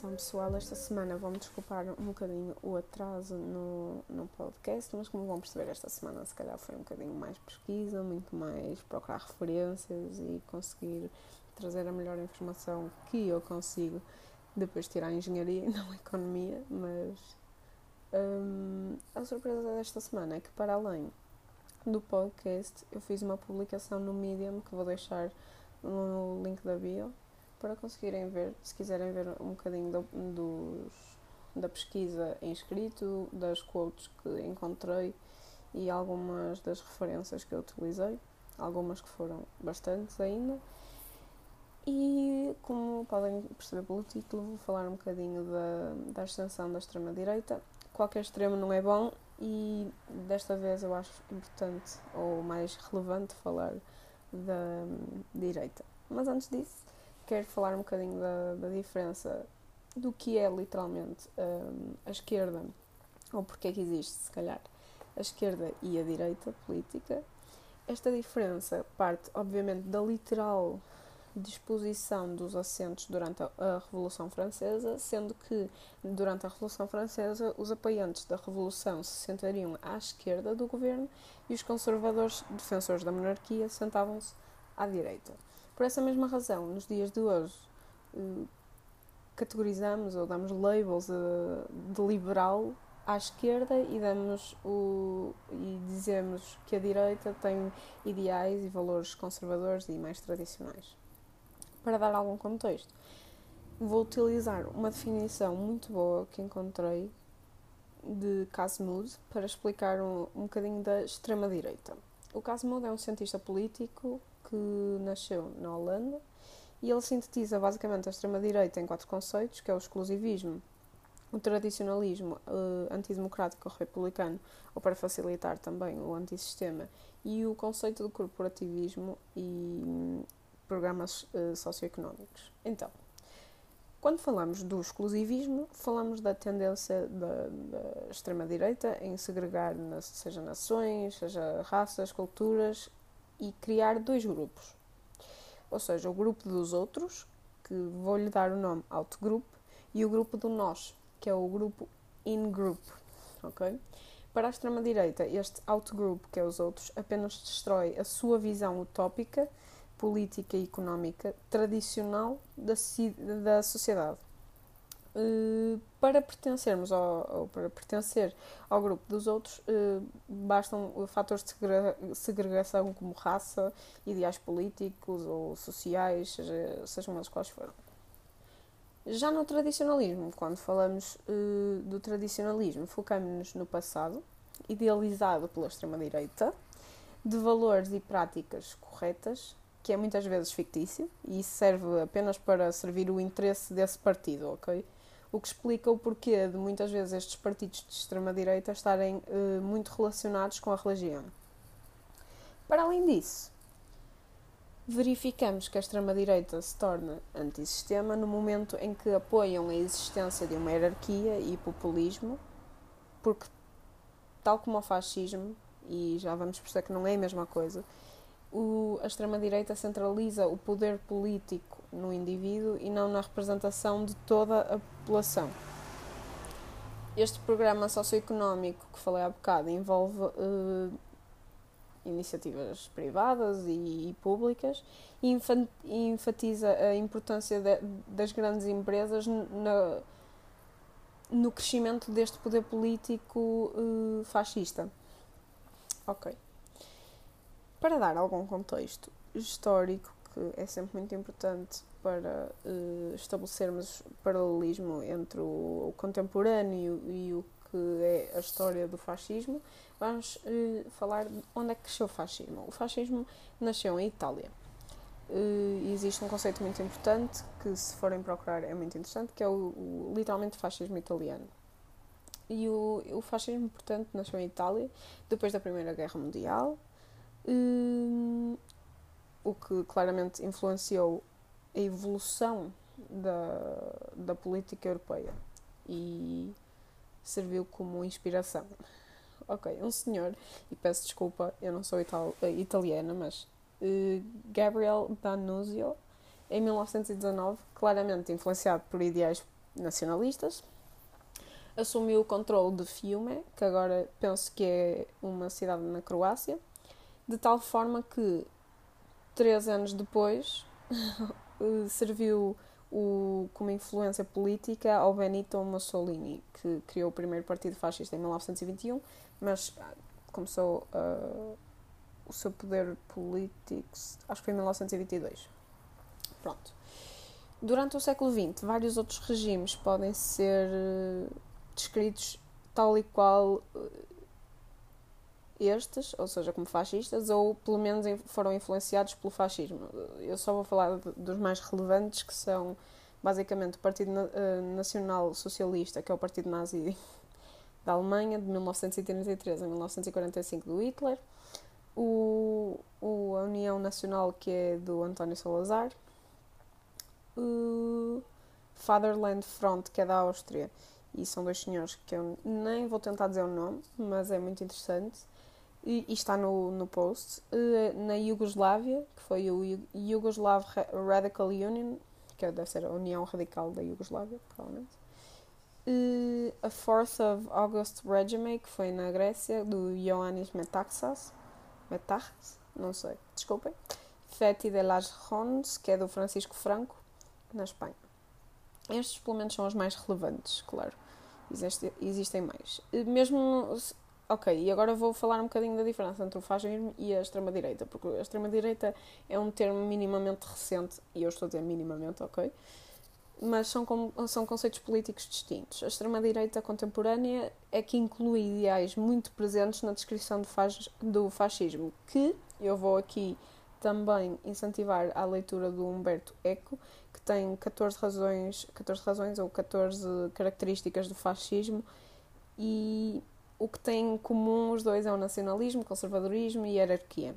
Então, pessoal, esta semana vão-me desculpar um bocadinho o atraso no, no podcast, mas como vão perceber, esta semana se calhar foi um bocadinho mais pesquisa, muito mais procurar referências e conseguir trazer a melhor informação que eu consigo depois de tirar a engenharia e não a economia, mas hum, a surpresa desta semana é que para além do podcast eu fiz uma publicação no Medium que vou deixar no link da bio para conseguirem ver, se quiserem ver um bocadinho do, dos, da pesquisa em escrito, das quotes que encontrei e algumas das referências que eu utilizei, algumas que foram bastantes ainda. E como podem perceber pelo título, vou falar um bocadinho da, da extensão da extrema-direita. Qualquer extremo não é bom e desta vez eu acho importante ou mais relevante falar da direita. Mas antes disso, quero falar um bocadinho da, da diferença do que é literalmente um, a esquerda, ou porque é que existe, se calhar, a esquerda e a direita política. Esta diferença parte, obviamente, da literal disposição dos assentos durante a, Revolução Francesa, sendo que durante a Revolução Francesa os apoiantes da Revolução se sentariam à esquerda do governo e os conservadores defensores da monarquia sentavam-se à direita. Por essa mesma razão, nos dias de hoje, eh, categorizamos ou damos labels de, liberal à esquerda e damos o e dizemos que a direita tem ideais e valores conservadores e mais tradicionais. Para dar algum contexto, vou utilizar uma definição muito boa que encontrei de Casmud para explicar um, um bocadinho da extrema direita. O Casmud é um cientista político que nasceu na Holanda e ele sintetiza basicamente a extrema-direita em quatro conceitos, que é o exclusivismo, o tradicionalismo uh, antidemocrático republicano, ou para facilitar também o antissistema, e o conceito do corporativismo e um, programas uh, socioeconómicos. Então, quando falamos do exclusivismo, falamos da tendência da, da extrema-direita em segregar, seja nações, seja raças, culturas e criar dois grupos. Ou seja, o grupo dos outros, que vou-lhe dar o nome outgroup, e o grupo do nós, que é o grupo in-group. ok? Para a extrema-direita, este outgroup, que é os outros, apenas destrói a sua visão utópica, política e económica tradicional da, da sociedade. Uh, para pertencermos ao, para pertencer ao grupo dos outros, uh, bastam fatores de segregação como raça, ideais políticos ou sociais, seja, sejam eles quais forem. Já no tradicionalismo, quando falamos uh, do tradicionalismo, focamos-nos no passado, idealizado pela extrema-direita, de valores e práticas corretas, que é muitas vezes fictício, e serve apenas para servir o interesse desse partido, ok? o que explica o porquê de muitas vezes estes partidos de extrema-direita estarem uh, muito relacionados com a religião. Para além disso, verificamos que a extrema-direita se torna antissistema no momento em que apoiam a existência de uma hierarquia e populismo, porque, tal como o fascismo, e já vamos perceber que não é a mesma coisa, o, a extrema-direita centraliza o poder político no indivíduo e não na representação de toda a população. Este programa socioeconómico que falei há bocado envolve uh, iniciativas privadas e, e públicas e enfatiza a importância de, das grandes empresas na, no crescimento deste poder político uh, fascista. Ok. Para dar algum contexto histórico, que é sempre muito importante para uh, estabelecermos paralelismo entre o, contemporâneo e o que é a história do fascismo, vamos uh, falar de onde é que cresceu o fascismo. O fascismo nasceu em Itália. Uh, existe um conceito muito importante que, se forem procurar, é muito interessante, que é o, o literalmente fascismo italiano. E o, o fascismo, portanto, nasceu em Itália depois da Primeira Guerra Mundial Hum, o que claramente influenciou a evolução da, da política europeia e serviu como inspiração. Ok, um senhor, e peço desculpa, eu não sou ital italiana, mas uh, Gabriel D'Annunzio, em 1919, claramente influenciado por ideais nacionalistas. Assumiu o controle de Fiume, que agora penso que é uma cidade na Croácia, de tal forma que, três anos depois, serviu o, como influência política ao Benito Mussolini, que criou o primeiro partido fascista em 1921, mas começou uh, o seu poder político, acho que foi em 1922. Pronto. Durante o século XX, vários outros regimes podem ser uh, descritos tal e qual uh, estes, ou seja, como fascistas, ou pelo menos foram influenciados pelo fascismo. Eu só vou falar dos mais relevantes, que são basicamente o Partido Nacional Socialista, que é o Partido Nazi da Alemanha, de 1933 a 1945, do Hitler, o, o, a União Nacional, que é do António Salazar, o Fatherland Front, que é da Áustria, e são dois senhores que eu nem vou tentar dizer o nome, mas é muito interessante e, e está no, no post, uh, na Iugoslávia, que foi o Yugoslav Radical Union, que deve ser a União Radical da Iugoslávia, provavelmente. Uh, a 4th of August Regiment, que foi na Grécia, do Ioannis Metaxas, Metaxas, não sei, desculpem. Feti de las Rondes, que é do Francisco Franco, na Espanha. Estes, pelo menos, são os mais relevantes, claro. Existe, existem mais. Mesmo Ok, e agora vou falar um bocadinho da diferença entre o fascismo e a extrema-direita, porque a extrema-direita é um termo minimamente recente, e eu estou a dizer minimamente, ok? Mas são, são conceitos políticos distintos. A extrema-direita contemporânea é que inclui ideais muito presentes na descrição do, do fascismo, que eu vou aqui também incentivar a leitura do Humberto Eco, que tem 14 razões, 14 razões ou 14 características do fascismo, e o que têm em comum os dois é o nacionalismo, conservadorismo e hierarquia.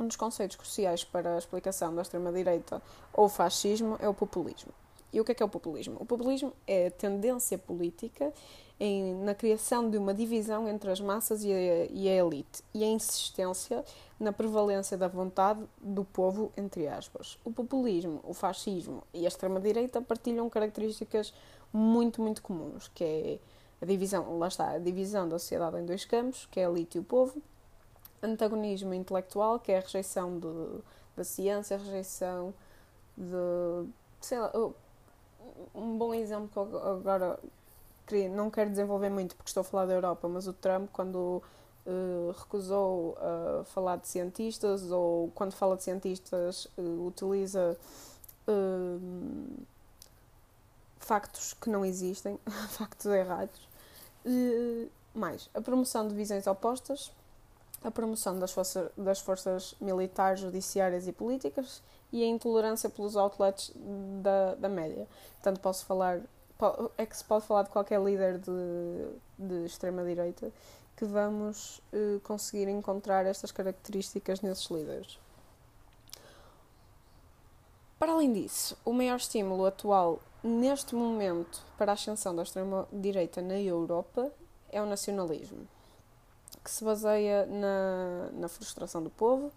Um dos conceitos cruciais para a explicação da extrema-direita ou fascismo é o populismo. E o que é que é o populismo? O populismo é a tendência política em, na criação de uma divisão entre as massas e a, e a elite e a insistência na prevalência da vontade do povo, entre aspas. O populismo, o fascismo e a extrema-direita partilham características muito, muito comuns, que é a divisão, lá está, a divisão da sociedade em dois campos, que é a elite e o povo, antagonismo intelectual, que é a rejeição de, da ciência, a rejeição de, sei lá, um bom exemplo que agora não quero desenvolver muito porque estou a falar da Europa, mas o Trump, quando uh, recusou uh, falar de cientistas ou quando fala de cientistas uh, utiliza factos que não existem, factos errados, mais, a promoção de visões opostas, a promoção das, força, das forças militares, judiciárias e políticas e a intolerância pelos outlets da, da média. Portanto, posso falar, é que se pode falar de qualquer líder de, de extrema-direita que vamos uh, conseguir encontrar estas características nesses líderes. Para além disso, o maior estímulo atual neste momento para a ascensão da extrema-direita na Europa é o nacionalismo, que se baseia na, na frustração do povo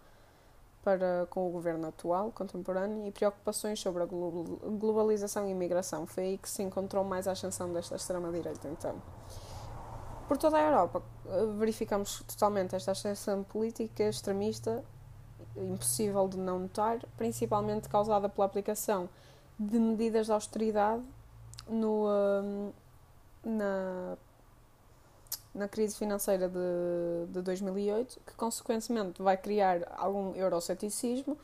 para com o governo atual, contemporâneo, e preocupações sobre a globalização e imigração. Foi aí que se encontrou mais a ascensão desta extrema-direita, então. Por toda a Europa, verificamos totalmente esta ascensão política extremista, impossível de não notar, principalmente causada pela aplicação de medidas de austeridade no, um, na, na crise financeira de, de 2008, que consequentemente vai criar algum euroceticismo,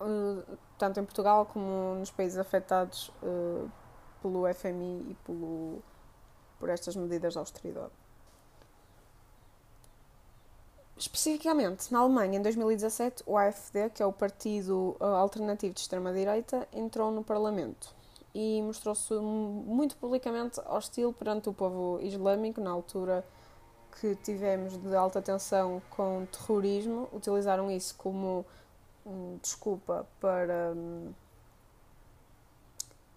uh, tanto em Portugal como nos países afetados uh, pelo FMI e pelo, por estas medidas de austeridade. Especificamente, na Alemanha, em 2017, o AfD, que é o partido uh, alternativo de extrema-direita, entrou no Parlamento e mostrou-se muito publicamente hostil perante o povo islâmico, na altura que tivemos de alta tensão com terrorismo. Utilizaram isso como um, desculpa para um,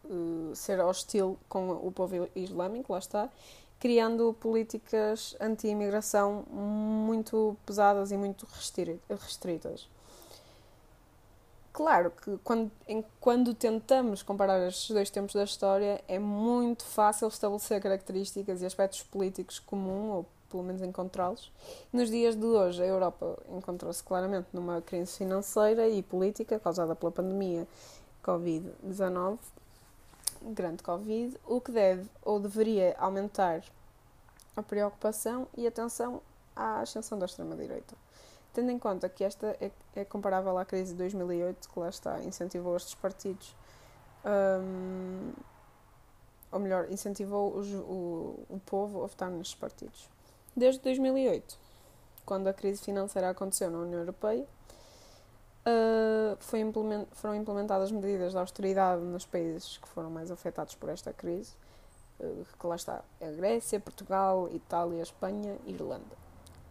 uh, ser hostil com o povo islâmico, lá está, criando políticas anti-imigração muito pesadas e muito restritas. claro que quando, em, quando tentamos comparar estes dois tempos da história, é muito fácil estabelecer características e aspectos políticos comuns, ou pelo menos encontrá-los. Nos dias de hoje, a Europa encontrou-se claramente numa crise financeira e política causada pela pandemia Covid-19, grande Covid, o que deve ou deveria aumentar a preocupação e atenção à ascensão da extrema-direita. Tendo em conta que esta é, é, comparável à crise de 2008, que lá está, incentivou estes partidos, um, ou melhor, incentivou os, o, o povo a votar nestes partidos. Desde 2008, quando a crise financeira aconteceu na União Europeia, uh, implement, foram implementadas medidas de austeridade nos países que foram mais afetados por esta crise, uh, que lá está, a Grécia, Portugal, Itália, Espanha e Irlanda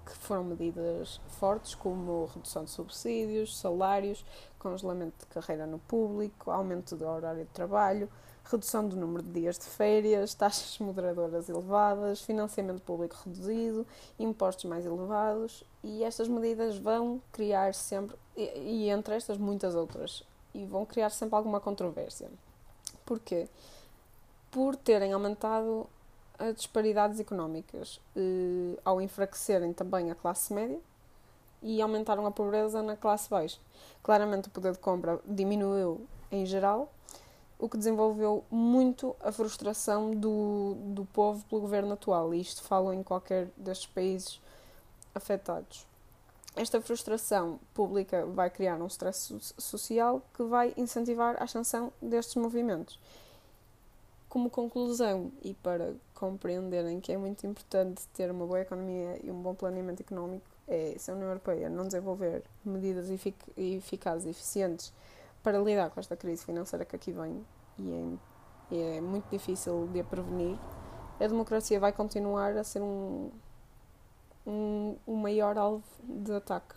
que foram medidas fortes, como redução de subsídios, salários, congelamento de carreira no público, aumento do horário de trabalho, redução do número de dias de férias, taxas moderadoras elevadas, financiamento público reduzido, impostos mais elevados e estas medidas vão criar sempre, e, e entre estas muitas outras, e vão criar sempre alguma controvérsia. Porquê? Por terem aumentado as disparidades económicas eh, ao enfraquecerem também a classe média e aumentaram a pobreza na classe baixa. Claramente o poder de compra diminuiu em geral, o que desenvolveu muito a frustração do, do povo pelo governo atual, e isto falo em qualquer destes países afetados. Esta frustração pública vai criar um stress social que vai incentivar a ascensão destes movimentos como conclusão e para compreenderem que é muito importante ter uma boa economia e um bom planeamento económico, é se a União Europeia não desenvolver medidas efic eficazes e eficientes para lidar com esta crise financeira que aqui vem e é, é muito difícil de a prevenir, a democracia vai continuar a ser um, um, um maior alvo de ataque.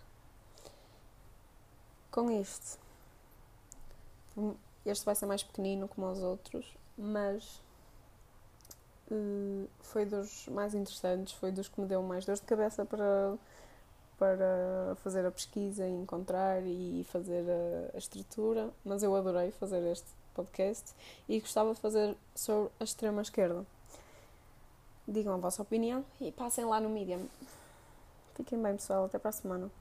Com isto, este vai ser mais pequenino como os outros, mas uh, foi dos mais interessantes, foi dos que me deu mais dor de cabeça para, para fazer a pesquisa e encontrar e fazer a, a estrutura, mas eu adorei fazer este podcast e gostava de fazer sobre a extrema esquerda. Digam a vossa opinião e passem lá no Medium. Fiquem bem, pessoal. Até para a semana.